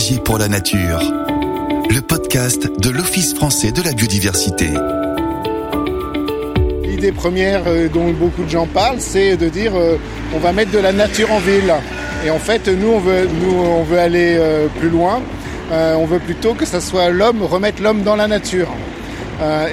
engagé pour la nature. Le podcast de l'Office français de la biodiversité. L'idée première euh, dont beaucoup de gens parlent, c'est de dire euh, on va mettre de la nature en ville. Et en fait, nous, on veut, nous, on veut aller euh, plus loin. on veut plutôt que ce soit l'homme, remettre l'homme dans la nature.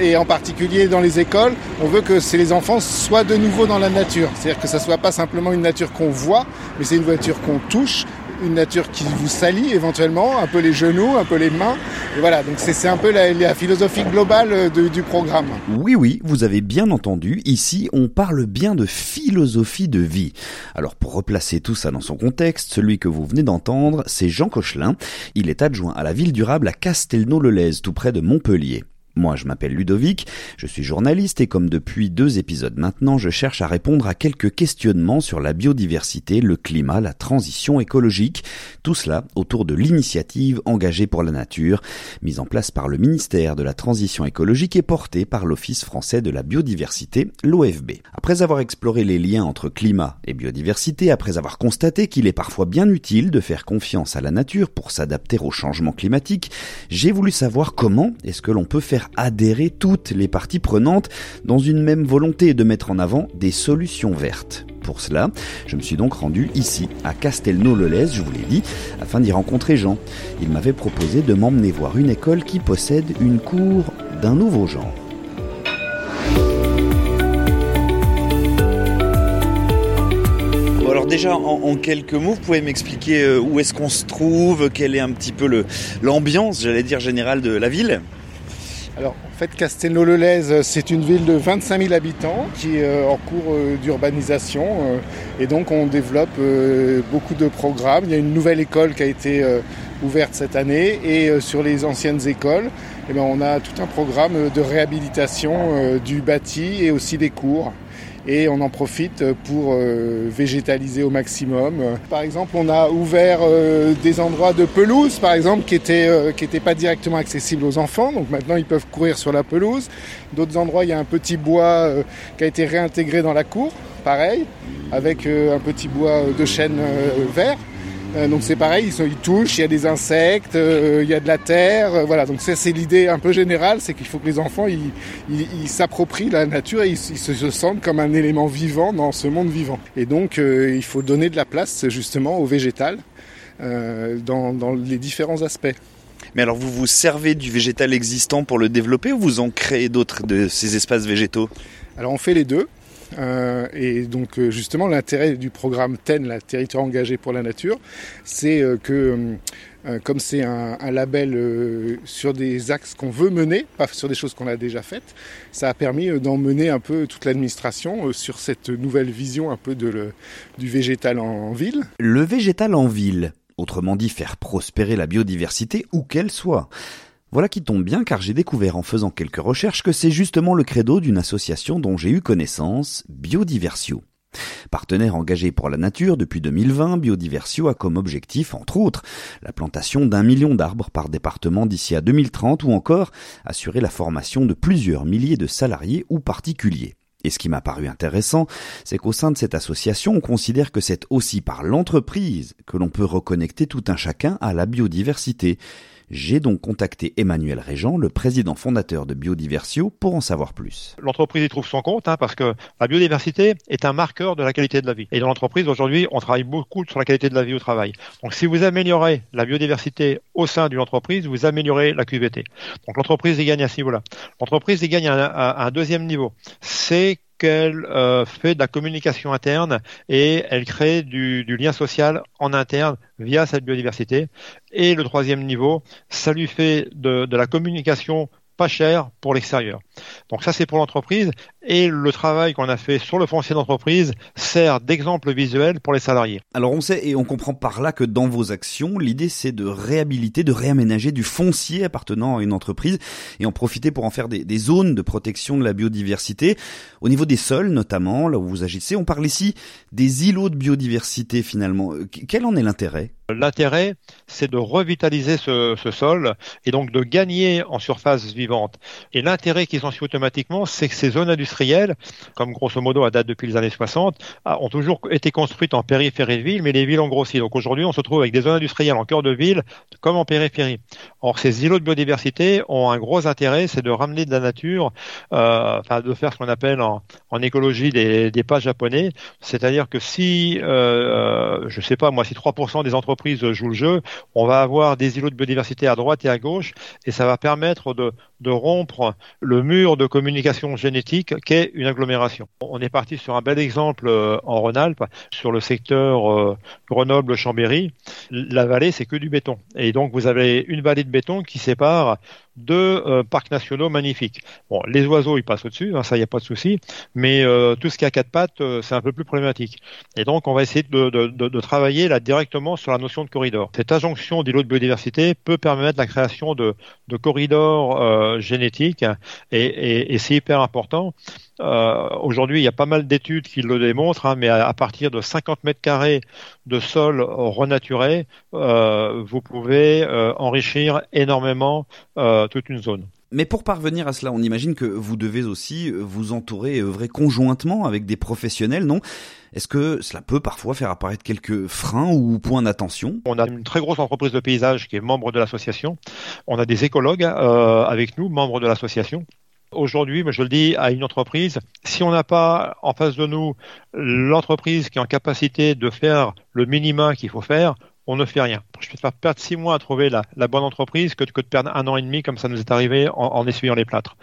Et en particulier dans les écoles, on veut que les enfants soient de nouveau dans la nature. C'est-à-dire que ça soit pas simplement une nature qu'on voit, mais c'est une nature qu'on touche, une nature qui vous salit éventuellement, un peu les genoux, un peu les mains. Et voilà, donc c'est un peu la, philosophie globale euh, du programme. Oui, oui, vous avez bien entendu, ici on parle bien de philosophie de vie. Alors pour replacer tout ça dans son contexte, celui que vous venez d'entendre, c'est Jean Cochelin. Il est adjoint à la ville durable à Castelnau-le-Lez, tout près de Montpellier. Moi, je m'appelle Ludovic, je suis journaliste et comme depuis deux épisodes maintenant, je cherche à répondre à quelques questionnements sur la biodiversité, le climat, la transition écologique, tout cela autour de l'initiative engagée pour la nature, mise en place par le ministère de la Transition écologique et portée par l'Office français de la biodiversité, l'OFB. Après avoir exploré les liens entre climat et biodiversité, après avoir constaté qu'il est parfois bien utile de faire confiance à la nature pour s'adapter au changement climatique, j'ai voulu savoir comment est-ce que l'on peut faire adhérer toutes les parties prenantes dans une même volonté de mettre en avant des solutions vertes. Pour cela, je me suis donc rendu ici, à Castelnau-le-Lez, je vous l'ai dit, afin d'y rencontrer Jean. Il m'avait proposé de m'emmener voir une école qui possède une cour d'un nouveau genre. alors déjà, en, quelques mots, vous pouvez m'expliquer euh, où est-ce qu'on se trouve, quelle est un petit peu l'ambiance, j'allais dire, générale de la ville? Alors, en fait, Castelnau-le-Lez, c'est une ville de 25 000 habitants qui est euh, en cours euh, d'urbanisation. Euh, et donc, on développe beaucoup de programmes. Il y a une nouvelle école qui a été ouverte cette année. Et sur les anciennes écoles, eh ben, on a tout un programme de réhabilitation du bâti et aussi des cours et on en profite pour euh, végétaliser au maximum. Par exemple, on a ouvert euh, des endroits de pelouse, par exemple, qui n'étaient euh, qui pas directement accessibles aux enfants. Donc maintenant, ils peuvent courir sur la pelouse. D'autres endroits, il y a un petit bois qui a été réintégré dans la cour, pareil, avec un petit bois de chêne vert. Euh, donc c'est pareil, ils, ils, touchent, il y a des insectes, euh, il y a de la terre, euh, voilà. Donc ça c'est l'idée un peu générale, c'est qu'il faut que les enfants ils s'approprient la nature et ils, se, sentent comme un élément vivant dans ce monde vivant. Et donc il faut donner de la place justement au végétal dans, dans les différents aspects. Mais alors vous vous servez du végétal existant pour le développer ou vous en créez d'autres de ces espaces végétaux? Alors on fait les deux. Euh, et donc euh, justement l'intérêt du programme TEN, la territoire engagé pour la nature, c'est euh, que comme c'est un, label sur des axes qu'on veut mener, pas sur des choses qu'on a déjà faites, ça a permis d'emmener un peu toute l'administration sur cette nouvelle vision un peu de du végétal en ville. Le végétal en ville, autrement dit faire prospérer la biodiversité où qu'elle soit. Voilà qui tombe bien car j'ai découvert en faisant quelques recherches que c'est justement le credo d'une association dont j'ai eu connaissance, Biodiversio. Partenaire engagé pour la nature depuis 2020, Biodiversio a comme objectif, entre autres, la plantation d'un million d'arbres par département d'ici à 2030 ou encore assurer la formation de plusieurs milliers de salariés ou particuliers. Et ce qui m'a paru intéressant, c'est qu'au sein de cette association, on considère que c'est aussi par l'entreprise que l'on peut reconnecter tout un chacun à la biodiversité. J'ai donc contacté Emmanuel Régent, le président fondateur de Biodiversio, pour en savoir plus. L'entreprise y trouve son compte hein, parce que la biodiversité est un marqueur de la qualité de la vie. Et dans l'entreprise, aujourd'hui, on travaille beaucoup sur la qualité de la vie au travail. Donc si vous améliorez la biodiversité au sein d'une entreprise, vous améliorez la QVT. Donc l'entreprise y gagne à ce niveau-là. L'entreprise y gagne à un deuxième niveau. C'est qu'elle euh, fait de la communication interne et elle crée du, lien social en interne via cette biodiversité. Et le troisième niveau, ça lui fait de, de la communication pas cher pour l'extérieur. Donc ça c'est pour l'entreprise et le travail qu'on a fait sur le foncier d'entreprise sert d'exemple visuel pour les salariés. Alors on sait et on comprend par là que dans vos actions, l'idée c'est de réhabiliter, de réaménager du foncier appartenant à une entreprise et en profiter pour en faire des, des zones de protection de la biodiversité. Au niveau des sols notamment, là où vous agissez, on parle ici des îlots de biodiversité finalement. Quel en est l'intérêt? L'intérêt, c'est de revitaliser ce, ce, sol et donc de gagner en surface vivante. Et l'intérêt qui s'en suit automatiquement, c'est que ces zones industrielles industrielles, comme grosso modo à date depuis les années 60, ont toujours été construites en périphérie de ville, mais les villes ont grossi. Donc aujourd'hui, on se trouve avec des zones industrielles en cœur de ville, comme en périphérie. Or, ces îlots de biodiversité ont un gros intérêt, c'est de ramener de la nature, euh, de faire ce qu'on appelle en, écologie des, pas japonais. C'est-à-dire que si, euh, je sais pas moi, si 3% des entreprises jouent le jeu, on va avoir des îlots de biodiversité à droite et à gauche, et ça va permettre de, de rompre le mur de communication génétique qu'est une agglomération. On est parti sur un bel exemple euh, en Rhône-Alpes, sur le secteur euh, Grenoble-Chambéry. La vallée, c'est que du béton. Et donc, vous avez une vallée de béton qui sépare deux euh, parcs nationaux magnifiques. Bon, les oiseaux, ils passent au-dessus, hein, ça, il n'y a pas de souci. Mais tout ce qui a quatre pattes, c'est un peu plus problématique. Et donc, on va essayer de, travailler là directement sur la notion de corridor. Cette injonction d'îlot de biodiversité peut permettre la création de, corridors génétiques et, c'est hyper important. Euh, aujourd'hui, il y a pas mal d'études qui le démontrent, hein, mais à, partir de 50 mètres carrés de sol renaturé, euh, vous pouvez euh, enrichir énormément toute une zone. Mais pour parvenir à cela, on imagine que vous devez aussi vous entourer et œuvrer conjointement avec des professionnels, non? Est-ce que cela peut parfois faire apparaître quelques freins ou points d'attention? On a une très grosse entreprise de paysage qui est membre de l'association. On a des écologues avec nous, membres de l'association. Aujourd'hui, je le dis à une entreprise, si on n'a pas en face de nous l'entreprise qui est en capacité de faire le minima qu'il faut faire, on ne fait rien. Je préfère perdre six mois à trouver la, bonne entreprise que, de perdre un an et demi comme ça nous est arrivé en essuyant les plâtres.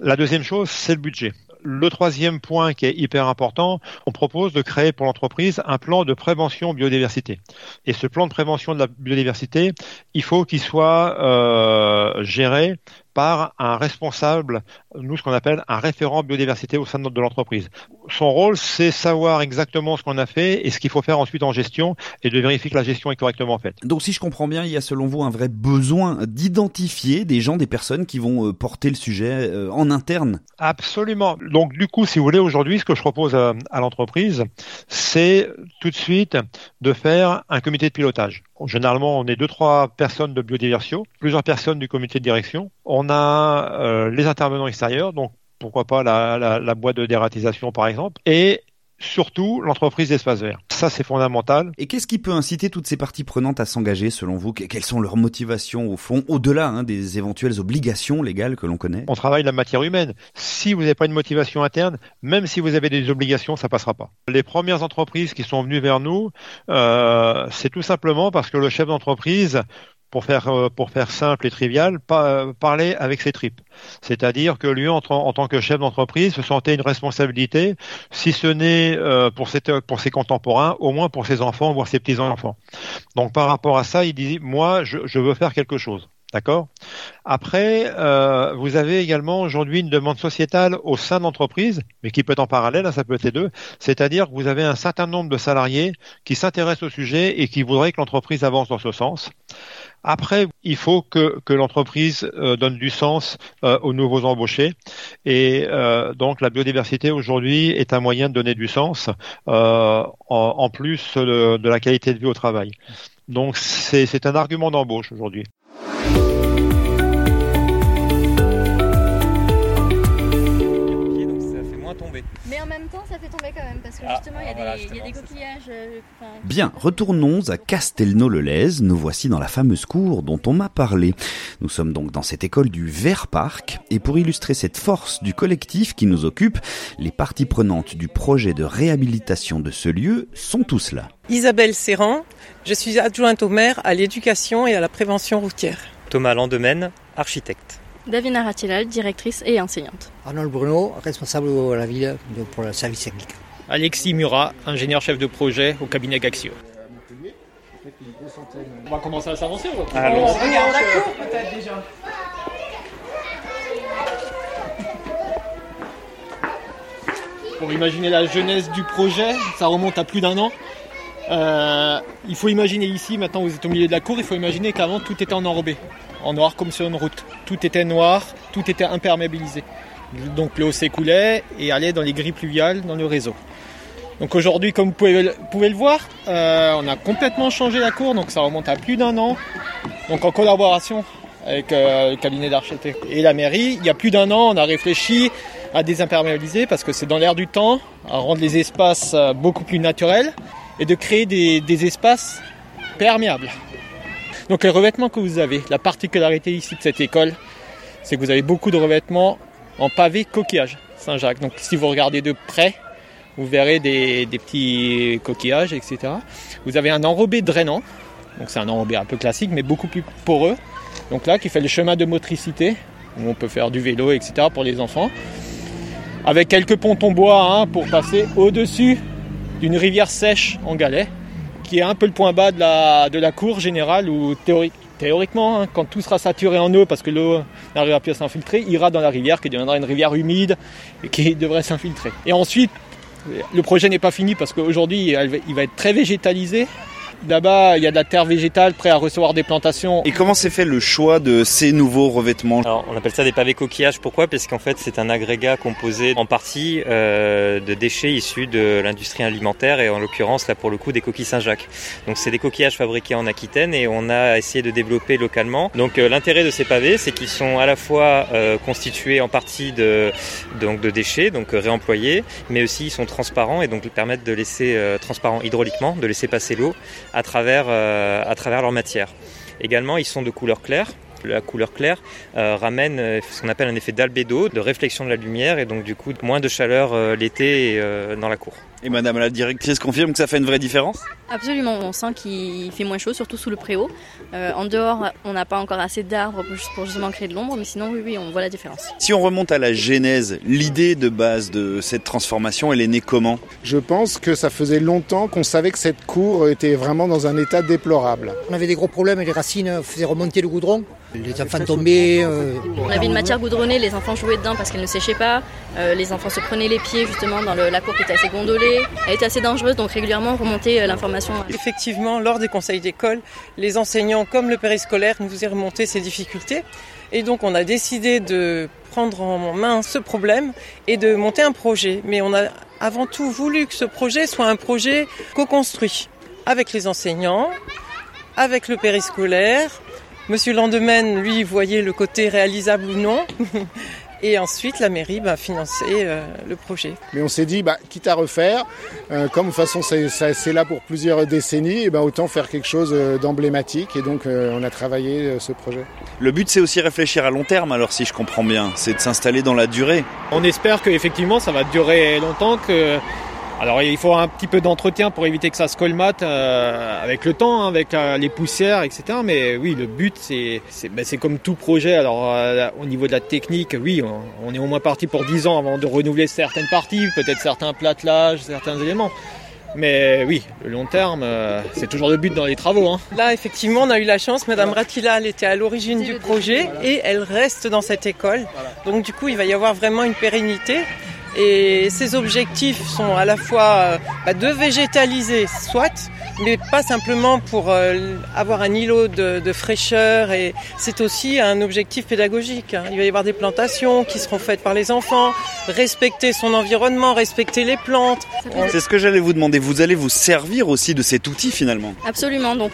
La deuxième chose, c'est le budget. Le troisième point qui est hyper important, on propose de créer pour l'entreprise un plan de prévention biodiversité. Et ce plan de prévention de la biodiversité, il faut qu'il soit euh, géré par un responsable, nous ce qu'on appelle un référent biodiversité au sein de l'entreprise. Son rôle, c'est savoir exactement ce qu'on a fait et ce qu'il faut faire ensuite en gestion et de vérifier que la gestion est correctement faite. Donc si je comprends bien, il y a selon vous un vrai besoin d'identifier des gens, des personnes qui vont euh, porter le sujet euh, en interne? Absolument. Donc du coup, si vous voulez, aujourd'hui, ce que je propose à, l'entreprise, c'est tout de suite de faire un comité de pilotage. Généralement, on est deux, trois personnes de biodiversité, plusieurs personnes du comité de direction. On a euh, les intervenants extérieurs, donc pourquoi pas la, la boîte de dératisation par exemple, et surtout l'entreprise d'espace vert. Ça, c'est fondamental. Et qu'est-ce qui peut inciter toutes ces parties prenantes à s'engager, selon vous? Quelles sont leurs motivations, au fond, au-delà hein, des éventuelles obligations légales que l'on connaît? On travaille la matière humaine. Si vous n'avez pas une motivation interne, même si vous avez des obligations, ça passera pas. Les premières entreprises qui sont venues vers nous, euh, c'est tout simplement parce que le chef d'entreprise pour faire euh, pour faire simple et trivial, pas, parler avec ses tripes. C'est-à-dire que lui, en, tant que chef d'entreprise, se sentait une responsabilité, si ce n'est euh, pour ses contemporains, au moins pour ses enfants, voire ses petits enfants. Donc par rapport à ça, il dit moi, je veux faire quelque chose. D'accord? Après, euh, vous avez également aujourd'hui une demande sociétale au sein de l'entreprise, mais qui peut être en parallèle, hein, ça peut être les deux, c'est-à-dire que vous avez un certain nombre de salariés qui s'intéressent au sujet et qui voudraient que l'entreprise avance dans ce sens. Après, il faut que, l'entreprise euh, donne du sens euh, aux nouveaux embauchés. Et donc, la biodiversité aujourd'hui est un moyen de donner du sens, en, en, plus de, de la qualité de vie au travail. Donc, c'est un argument d'embauche aujourd'hui. Bien, retournons à Castelnau-le-Lez. Nous voici dans la fameuse cour dont on m'a parlé. Nous sommes donc dans cette école du Vert Parc, et pour illustrer cette force du collectif qui nous occupe, les parties prenantes du projet de réhabilitation de ce lieu sont tous là. Isabelle Serran, je suis adjointe au maire à l'éducation et à la prévention routière. Thomas Landemaine, architecte. Davina Ratilal, directrice et enseignante. Arnold Bruno, responsable de la ville pour le service technique. Alexis Murat, ingénieur chef de projet au cabinet Gaxio. On va commencer à s'avancer. On regarde la cour peut-être déjà. Pour imaginer la jeunesse du projet, ça remonte à plus d'un an. Euh, il faut imaginer ici, maintenant vous êtes au milieu de la cour, il faut imaginer qu'avant tout était en enrobé, en noir comme sur une route. Tout était noir, tout était imperméabilisé. Donc l'eau s'écoulait et allait dans les grilles pluviales, dans le réseau. Donc aujourd'hui, comme vous pouvez, le voir, euh, on a complètement changé la cour, donc ça remonte à plus d'un an. Donc en collaboration avec euh, le cabinet d'architecte et la mairie, il y a plus d'un an, on a réfléchi à désimperméabiliser parce que c'est dans l'air du temps, à rendre les espaces beaucoup plus naturels et de créer des, espaces perméables. Donc les revêtements que vous avez, la particularité ici de cette école, c'est que vous avez beaucoup de revêtements en pavé coquillage Saint-Jacques. Donc si vous regardez de près, vous verrez des, petits coquillages, etc. Vous avez un enrobé drainant, donc c'est un enrobé un peu classique, mais beaucoup plus poreux. Donc là, qui fait le chemin de motricité, où on peut faire du vélo, etc. pour les enfants. Avec quelques pontons bois hein, pour passer au-dessus d'une rivière sèche en galets, qui est un peu le point bas de la, cour générale, où théoriquement, hein, quand tout sera saturé en eau, parce que l'eau n'arrivera plus à s'infiltrer, ira dans la rivière, qui deviendra une rivière humide, et qui devrait s'infiltrer. Et ensuite, le projet n'est pas fini parce qu'aujourd'hui, il va être très végétalisé. Là-bas, il y a de la terre végétale prête à recevoir des plantations. Et comment s'est fait le choix de ces nouveaux revêtements? Alors, On appelle ça des pavés coquillages. Pourquoi? Parce qu'en fait, c'est un agrégat composé en partie euh, de déchets issus de l'industrie alimentaire et en l'occurrence, là pour le coup, des coquilles Saint-Jacques. Donc, c'est des coquillages fabriqués en Aquitaine et on a essayé de développer localement. Donc, euh, l'intérêt de ces pavés, c'est qu'ils sont à la fois euh, constitués en partie de, donc, de déchets, donc réemployés, mais aussi ils sont transparents et donc permettent de laisser transparent hydrauliquement, de laisser passer l'eau à travers, euh, à travers leur matière. Également, ils sont de couleur claire, la couleur claire euh, ramène euh, ce qu'on appelle un effet d'albédo, de réflexion de la lumière et donc du coup moins de chaleur l'été dans la cour. Et madame la directrice confirme que ça fait une vraie différence Absolument, on sent qu'il fait moins chaud, surtout sous le préau. en dehors, on n'a pas encore assez d'arbres pour justement créer de l'ombre, mais sinon oui, oui, on voit la différence. Si on remonte à la genèse, l'idée de base de cette transformation, elle est née comment Je pense que ça faisait longtemps qu'on savait que cette cour était vraiment dans un état déplorable. On avait des gros problèmes et les racines faisaient remonter le goudron. Les enfants tombaient. Euh, on avait une matière goudronnée, les enfants jouaient dedans parce qu'elle ne séchait pas. Euh, les enfants se prenaient les pieds justement dans la cour qui était assez gondolée. Elle était assez dangereuse, donc régulièrement on remontait euh, l'information. Effectivement, lors des conseils d'école, les enseignants comme le périscolaire nous faisaient remonter ces difficultés. Et donc on a décidé de prendre en main ce problème et de monter un projet. Mais on a avant tout voulu que ce projet soit un projet co-construit avec les enseignants, avec le périscolaire, Monsieur Landemaine, lui, voyait le côté réalisable ou non. Et ensuite, la mairie bah, finançait euh, le projet. Mais on s'est dit, bah, quitte à refaire, euh, comme de toute façon c'est là pour plusieurs décennies, et bah, autant faire quelque chose euh, d'emblématique. Et donc on a travaillé ce projet. Le but c'est aussi réfléchir à long terme, alors si je comprends bien, c'est de s'installer dans la durée. On espère qu'effectivement ça va durer longtemps, que alors il faut un petit peu d'entretien pour éviter que ça se colmate euh, avec le temps, hein, avec euh, les poussières, etc. Mais oui, le but c'est c'est ben, comme tout projet. Alors euh, au niveau de la technique, oui, on, est au moins parti pour 10 ans avant de renouveler certaines parties, peut-être certains plattelages, certains éléments. Mais oui, le long terme, c'est toujours le but dans les travaux. Hein. Là, effectivement, on a eu la chance. Madame Ratila, elle était à l'origine du projet et elle reste dans cette école. Donc, du coup, il va y avoir vraiment une pérennité. Et ces objectifs sont à la fois euh, bah, de végétaliser, soit, mais pas simplement pour euh, avoir un îlot de, fraîcheur. Et c'est aussi un objectif pédagogique. Hein. Il va y avoir des plantations qui seront faites par les enfants, respecter son environnement, respecter les plantes. C'est ce que j'allais vous demander. Vous allez vous servir aussi de cet outil finalement Absolument. Donc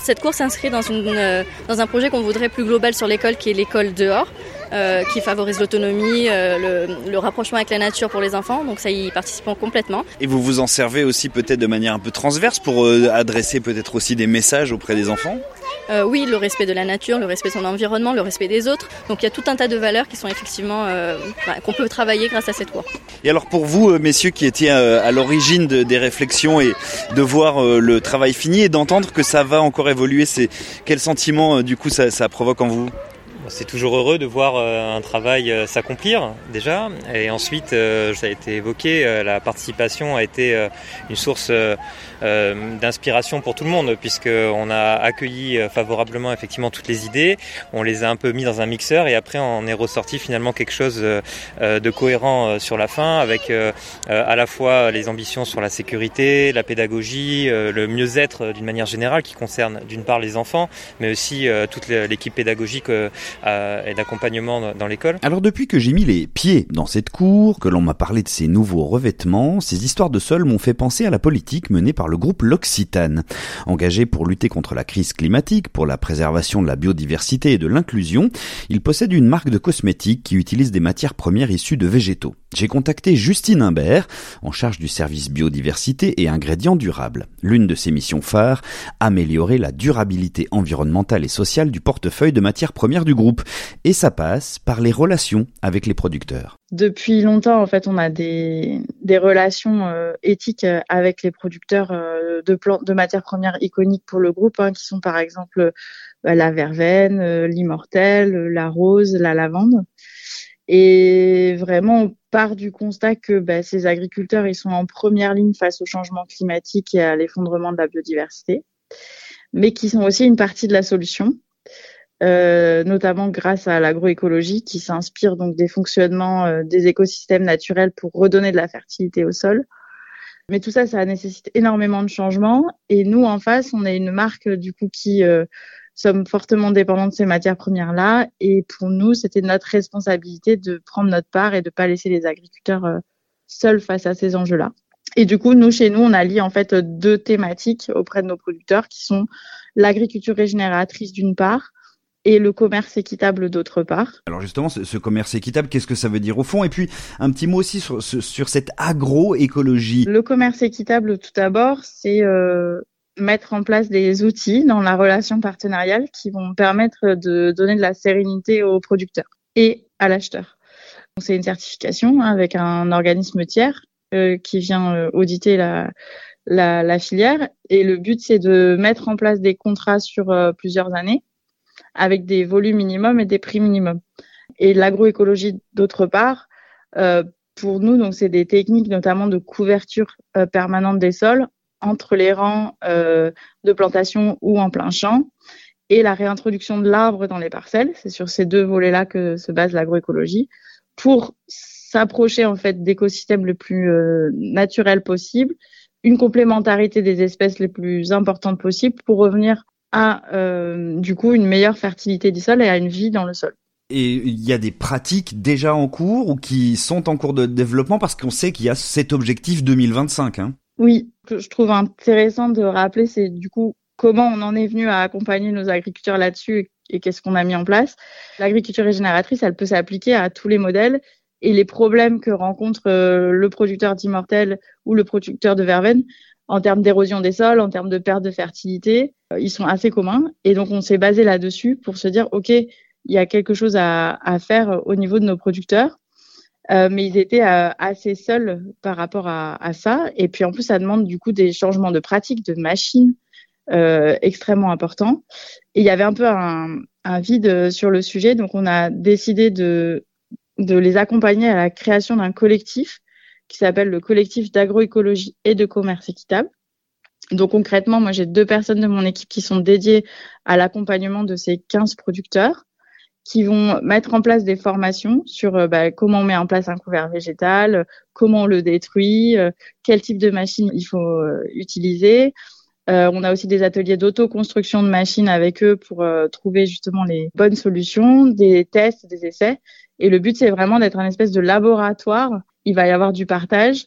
cette course s'inscrit dans, euh, dans un projet qu'on voudrait plus global sur l'école, qui est l'école dehors. Euh, qui favorise l'autonomie, euh, le, rapprochement avec la nature pour les enfants. Donc ça y participe complètement. Et vous vous en servez aussi peut-être de manière un peu transverse pour euh, adresser peut-être aussi des messages auprès des enfants? Oui, le respect de la nature, le respect de son environnement, le respect des autres. Donc il y a tout un tas de valeurs qui sont effectivement bah, qu'on peut travailler grâce à cette cour. Et alors pour vous, messieurs, qui étiez à l'origine des réflexions et de voir le travail fini et d'entendre que ça va encore évoluer, c'est quel sentiment du coup ça provoque en vous? C'est toujours heureux de voir euh, un travail euh, s'accomplir déjà. Et ensuite, euh, ça a été évoqué, la participation a été une source d'inspiration pour tout le monde, puisqu'on a accueilli favorablement effectivement toutes les idées, on les a un peu mis dans un mixeur et après on est ressorti finalement quelque chose de cohérent sur la fin, avec à la fois les ambitions sur la sécurité, la pédagogie, le mieux-être d'une manière générale qui concerne d'une part les enfants, mais aussi toute l'équipe pédagogique et d'accompagnement dans l'école. Alors depuis que j'ai mis les pieds dans cette cour, que l'on m'a parlé de ces nouveaux revêtements, ces histoires de sol m'ont fait penser à la politique menée par le groupe L'Occitane. Engagé pour lutter contre la crise climatique, pour la préservation de la biodiversité et de l'inclusion, il possède une marque de cosmétiques qui utilise des matières premières issues de végétaux. J'ai contacté Justine Imbert, en charge du service biodiversité et ingrédients durables. L'une de ses missions phares, améliorer la durabilité environnementale et sociale du portefeuille de matières premières du groupe. Et ça passe par les relations avec les producteurs. Depuis longtemps, en fait, on a des, relations euh, éthiques euh, avec les producteurs euh, de, de matières premières iconiques pour le groupe, hein, qui sont par exemple la verveine, l'immortel, la rose, la lavande. Et vraiment, on part du constat que bah, ces agriculteurs, ils sont en première ligne face au changement climatique et à l'effondrement de la biodiversité, mais qui sont aussi une partie de la solution, euh, notamment grâce à l'agroécologie qui s'inspire donc des fonctionnements euh, des écosystèmes naturels pour redonner de la fertilité au sol. Mais tout ça, ça nécessite énormément de changements. Et nous, en face, on est une marque du coup qui euh, sommes fortement dépendants de ces matières premières-là. Et pour nous, c'était notre responsabilité de prendre notre part et de pas laisser les agriculteurs seuls face à ces enjeux-là. Et du coup, nous, chez nous, on allie en fait deux thématiques auprès de nos producteurs qui sont l'agriculture régénératrice d'une part et le commerce équitable d'autre part. Alors justement, ce, commerce équitable, qu'est-ce que ça veut dire au fond? Et puis un petit mot aussi sur, sur cette agroécologie. Le commerce équitable, tout d'abord, c'est euh, mettre en place des outils dans la relation partenariale qui vont permettre de donner de la sérénité aux producteurs et à l'acheteur. C'est une certification avec un organisme tiers euh, qui vient euh, auditer la, la, la, filière et le but c'est de mettre en place des contrats sur plusieurs années avec des volumes minimums et des prix minimums. Et l'agroécologie d'autre part, pour nous donc c'est des techniques notamment de couverture permanente des sols entre les rangs euh, de plantation ou en plein champ et la réintroduction de l'arbre dans les parcelles. C'est sur ces deux volets-là que se base l'agroécologie pour s'approcher en fait d'écosystèmes les plus euh, naturels possibles, une complémentarité des espèces les plus importantes possibles pour revenir à euh, du coup une meilleure fertilité du sol et à une vie dans le sol. Et il y a des pratiques déjà en cours ou qui sont en cours de développement parce qu'on sait qu'il y a cet objectif 2025. Hein? Oui, que je trouve intéressant de rappeler, c'est du coup comment on en est venu à accompagner nos agriculteurs là-dessus et qu'est-ce qu'on a mis en place. L'agriculture régénératrice, elle peut s'appliquer à tous les modèles et les problèmes que rencontre euh, le producteur d'immortel ou le producteur de verveine en termes d'érosion des sols, en termes de perte de fertilité, euh, ils sont assez communs. Et donc, on s'est basé là-dessus pour se dire, OK, il y a quelque chose à, à faire au niveau de nos producteurs. Euh, mais ils étaient euh, assez seuls par rapport à, à, ça. Et puis en plus, ça demande du coup des changements de pratiques, de machines euh, extrêmement importants. Et il y avait un peu un, un, vide sur le sujet, donc on a décidé de, de les accompagner à la création d'un collectif qui s'appelle le collectif d'agroécologie et de commerce équitable. Donc concrètement, moi j'ai deux personnes de mon équipe qui sont dédiées à l'accompagnement de ces 15 producteurs qui vont mettre en place des formations sur euh, bah, comment on met en place un couvert végétal, comment on le détruit, euh, quel type de machine il faut euh, utiliser. on a aussi des ateliers d'auto-construction de machines avec eux pour trouver justement les bonnes solutions, des tests, des essais. Et le but, c'est vraiment d'être un espèce de laboratoire. Il va y avoir du partage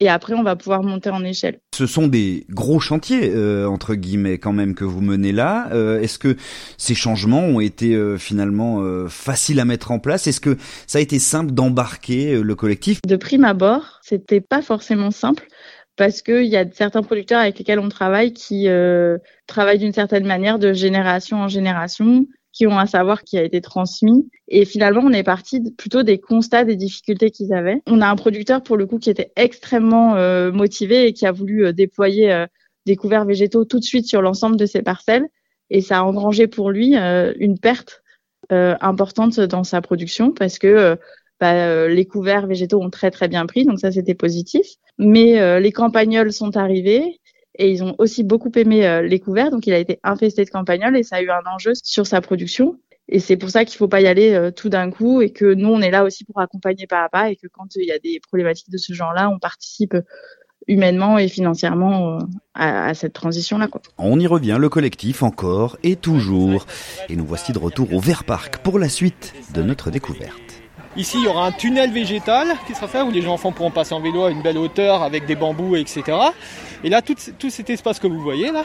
et après on va pouvoir monter en échelle. Ce sont des gros chantiers euh, entre guillemets quand même que vous menez là. Euh, Est-ce que ces changements ont été euh, finalement euh, faciles à mettre en place? Est-ce que ça a été simple d'embarquer euh, le collectif? De prime abord, c'était pas forcément simple parce qu'il y a certains producteurs avec lesquels on travaille qui travaillent d'une certaine manière de génération en génération qui ont un savoir qui a été transmis. Et finalement, on est parti plutôt des constats des difficultés qu'ils avaient. On a un producteur, pour le coup, qui était extrêmement euh, motivé et qui a voulu euh, déployer euh, des couverts végétaux tout de suite sur l'ensemble de ses parcelles. Et ça a engrangé pour lui une perte importante dans sa production parce que bah, les couverts végétaux ont très très bien pris, donc ça c'était positif. Mais les campagnols sont arrivés et ils ont aussi beaucoup aimé euh, les couverts, donc il a été infesté de campagnols et ça a eu un enjeu sur sa production. Et c'est pour ça qu'il faut pas y aller euh, tout d'un coup et que nous on est là aussi pour accompagner pas à pas et que quand il y a des problématiques de ce genre-là, on participe humainement et financièrement à, cette transition-là. On y revient, le collectif encore et toujours. Et nous voici de retour au Vert Parc pour la suite de notre découverte. Ici, il y aura un tunnel végétal qui sera fait où les enfants pourront passer en vélo à une belle hauteur avec des bambous, etc. Et là, tout, cet espace que vous voyez là,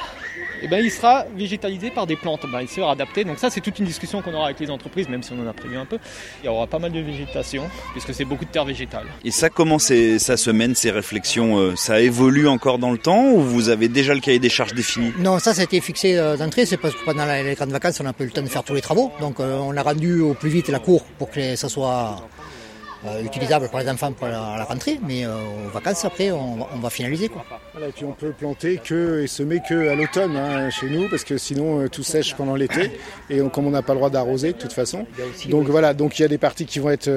eh ben, il sera végétalisé par des plantes. Ben, il sera adapté. Donc ça, c'est toute une discussion qu'on aura avec les entreprises, même si on en a prévu un peu. Il y aura pas mal de végétation, puisque c'est beaucoup de terre végétale. Et ça, comment ça se mène, ces réflexions euh, Ça évolue encore dans le temps ou vous avez déjà le cahier des charges défini? Non, ça, ça a été fixé euh, d'entrée. C'est parce que pendant les grandes vacances, on n'a pas eu le temps de faire tous les travaux. Donc euh, on a rendu au plus vite la cour pour que ça soit euh, utilisable pour les enfants pour la, rentrée, mais euh, aux vacances après on, va finaliser quoi. et puis on peut planter que et semer que à l'automne hein, chez nous parce que sinon euh, tout sèche pendant l'été et comme on n'a pas le droit d'arroser de toute façon. Donc voilà, donc il y a des parties qui vont être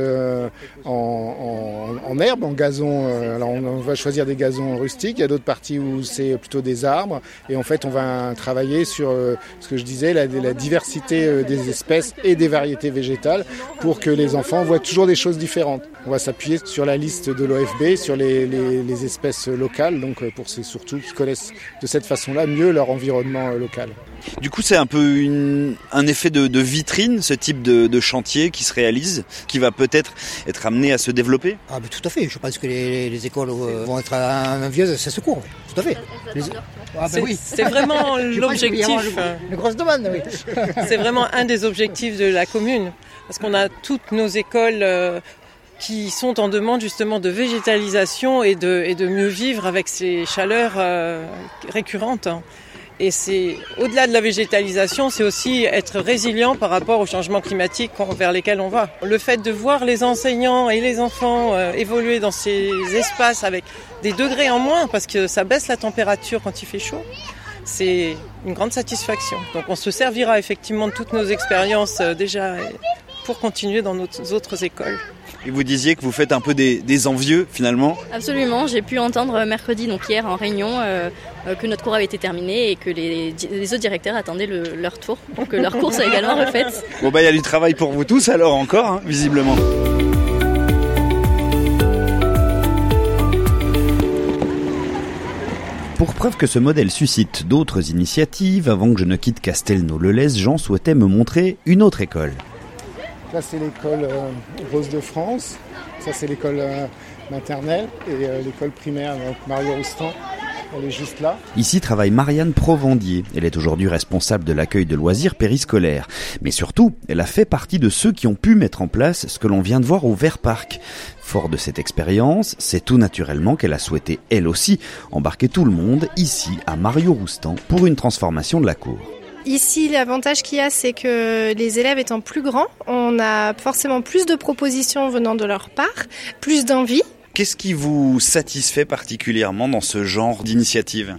en, herbe, en gazon. alors on, va choisir des gazons rustiques. Il y a d'autres parties où c'est plutôt des arbres et en fait on va travailler sur ce que je disais la, la diversité des espèces et des variétés végétales pour que les enfants voient toujours des choses différentes. On va s'appuyer sur la liste de l'OFB, sur les, espèces locales, donc euh, pour ceux surtout qui connaissent de cette façon-là mieux leur environnement euh, local. Du coup, c'est un peu un effet de, vitrine, ce type de, chantier qui se réalise, qui va peut-être être amené à se développer? Ah, tout à fait. Je pense que les, écoles euh, vont être envieuses c'est ce cours. Tout à fait. Ah, ben c'est vraiment l'objectif. Une grosse demande, oui. c'est vraiment un des objectifs de la commune. Parce qu'on a toutes nos écoles qui sont en demande justement de végétalisation et de, et de mieux vivre avec ces chaleurs euh, récurrentes. Et c'est au-delà de la végétalisation, c'est aussi être résilient par rapport aux changements climatiques vers lesquels on va. Le fait de voir les enseignants et les enfants euh, évoluer dans ces espaces avec des degrés en moins, parce que ça baisse la température quand il fait chaud, c'est une grande satisfaction. Donc on se servira effectivement de toutes nos expériences euh, déjà pour continuer dans nos autres écoles. Et vous disiez que vous faites un peu des, envieux finalement Absolument, j'ai pu entendre mercredi, donc hier en réunion, euh, euh, que notre cours avait été terminé et que les, autres directeurs attendaient leur tour. Donc leur course a également refaite. Bon bah il y a du travail pour vous tous alors encore, hein, visiblement. Pour preuve que ce modèle suscite d'autres initiatives, avant que je ne quitte Castelnau-le-Lez, Jean souhaitait me montrer une autre école. Là, c'est l'école euh, Rose de France. Ça, c'est l'école euh, maternelle et euh, l'école primaire, donc Mario Roustan. Elle est juste là. Ici travaille Marianne Provandier. Elle est aujourd'hui responsable de l'accueil de loisirs périscolaires. Mais surtout, elle a fait partie de ceux qui ont pu mettre en place ce que l'on vient de voir au Vert Parc. Fort de cette expérience, c'est tout naturellement qu'elle a souhaité, elle aussi, embarquer tout le monde ici à Mario Roustan pour une transformation de la cour. Ici, l'avantage qu'il y a, c'est que les élèves étant plus grands, on a forcément plus de propositions venant de leur part, plus d'envie. Qu'est-ce qui vous satisfait particulièrement dans ce genre d'initiative?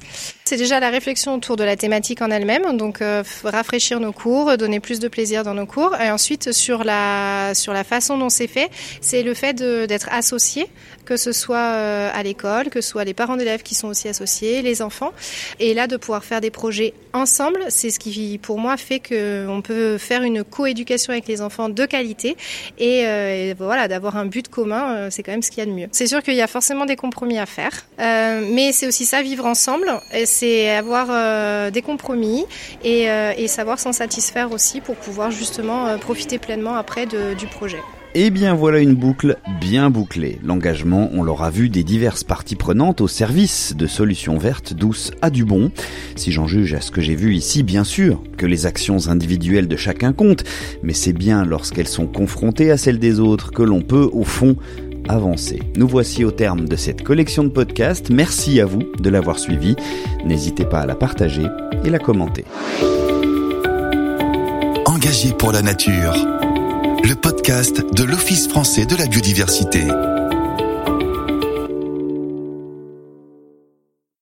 C'est déjà la réflexion autour de la thématique en elle-même, donc euh, rafraîchir nos cours, donner plus de plaisir dans nos cours. Et ensuite, sur la, sur la façon dont c'est fait, c'est le fait d'être associé, que ce soit euh, à l'école, que ce soit les parents d'élèves qui sont aussi associés, les enfants. Et là, de pouvoir faire des projets ensemble, c'est ce qui, pour moi, fait qu'on peut faire une coéducation avec les enfants de qualité. Et, euh, voilà, d'avoir un but commun, c'est quand même ce qu'il y a de mieux. C'est sûr qu'il y a forcément des compromis à faire, mais c'est aussi ça, vivre ensemble. C'est avoir euh, des compromis euh, et, savoir s'en satisfaire aussi pour pouvoir justement euh, profiter pleinement après du projet. Et eh bien voilà une boucle bien bouclée. L'engagement, on l'aura vu, des diverses parties prenantes au service de solutions vertes, douces à du bon. Si j'en juge à ce que j'ai vu ici, bien sûr que les actions individuelles de chacun comptent, mais c'est bien lorsqu'elles sont confrontées à celles des autres que l'on peut, au fond, Nous voici au terme de cette collection de podcasts. Merci à vous de l'avoir suivi. N'hésitez pas à la partager et la commenter. Engagé pour la nature. Le podcast de l'Office français de la biodiversité.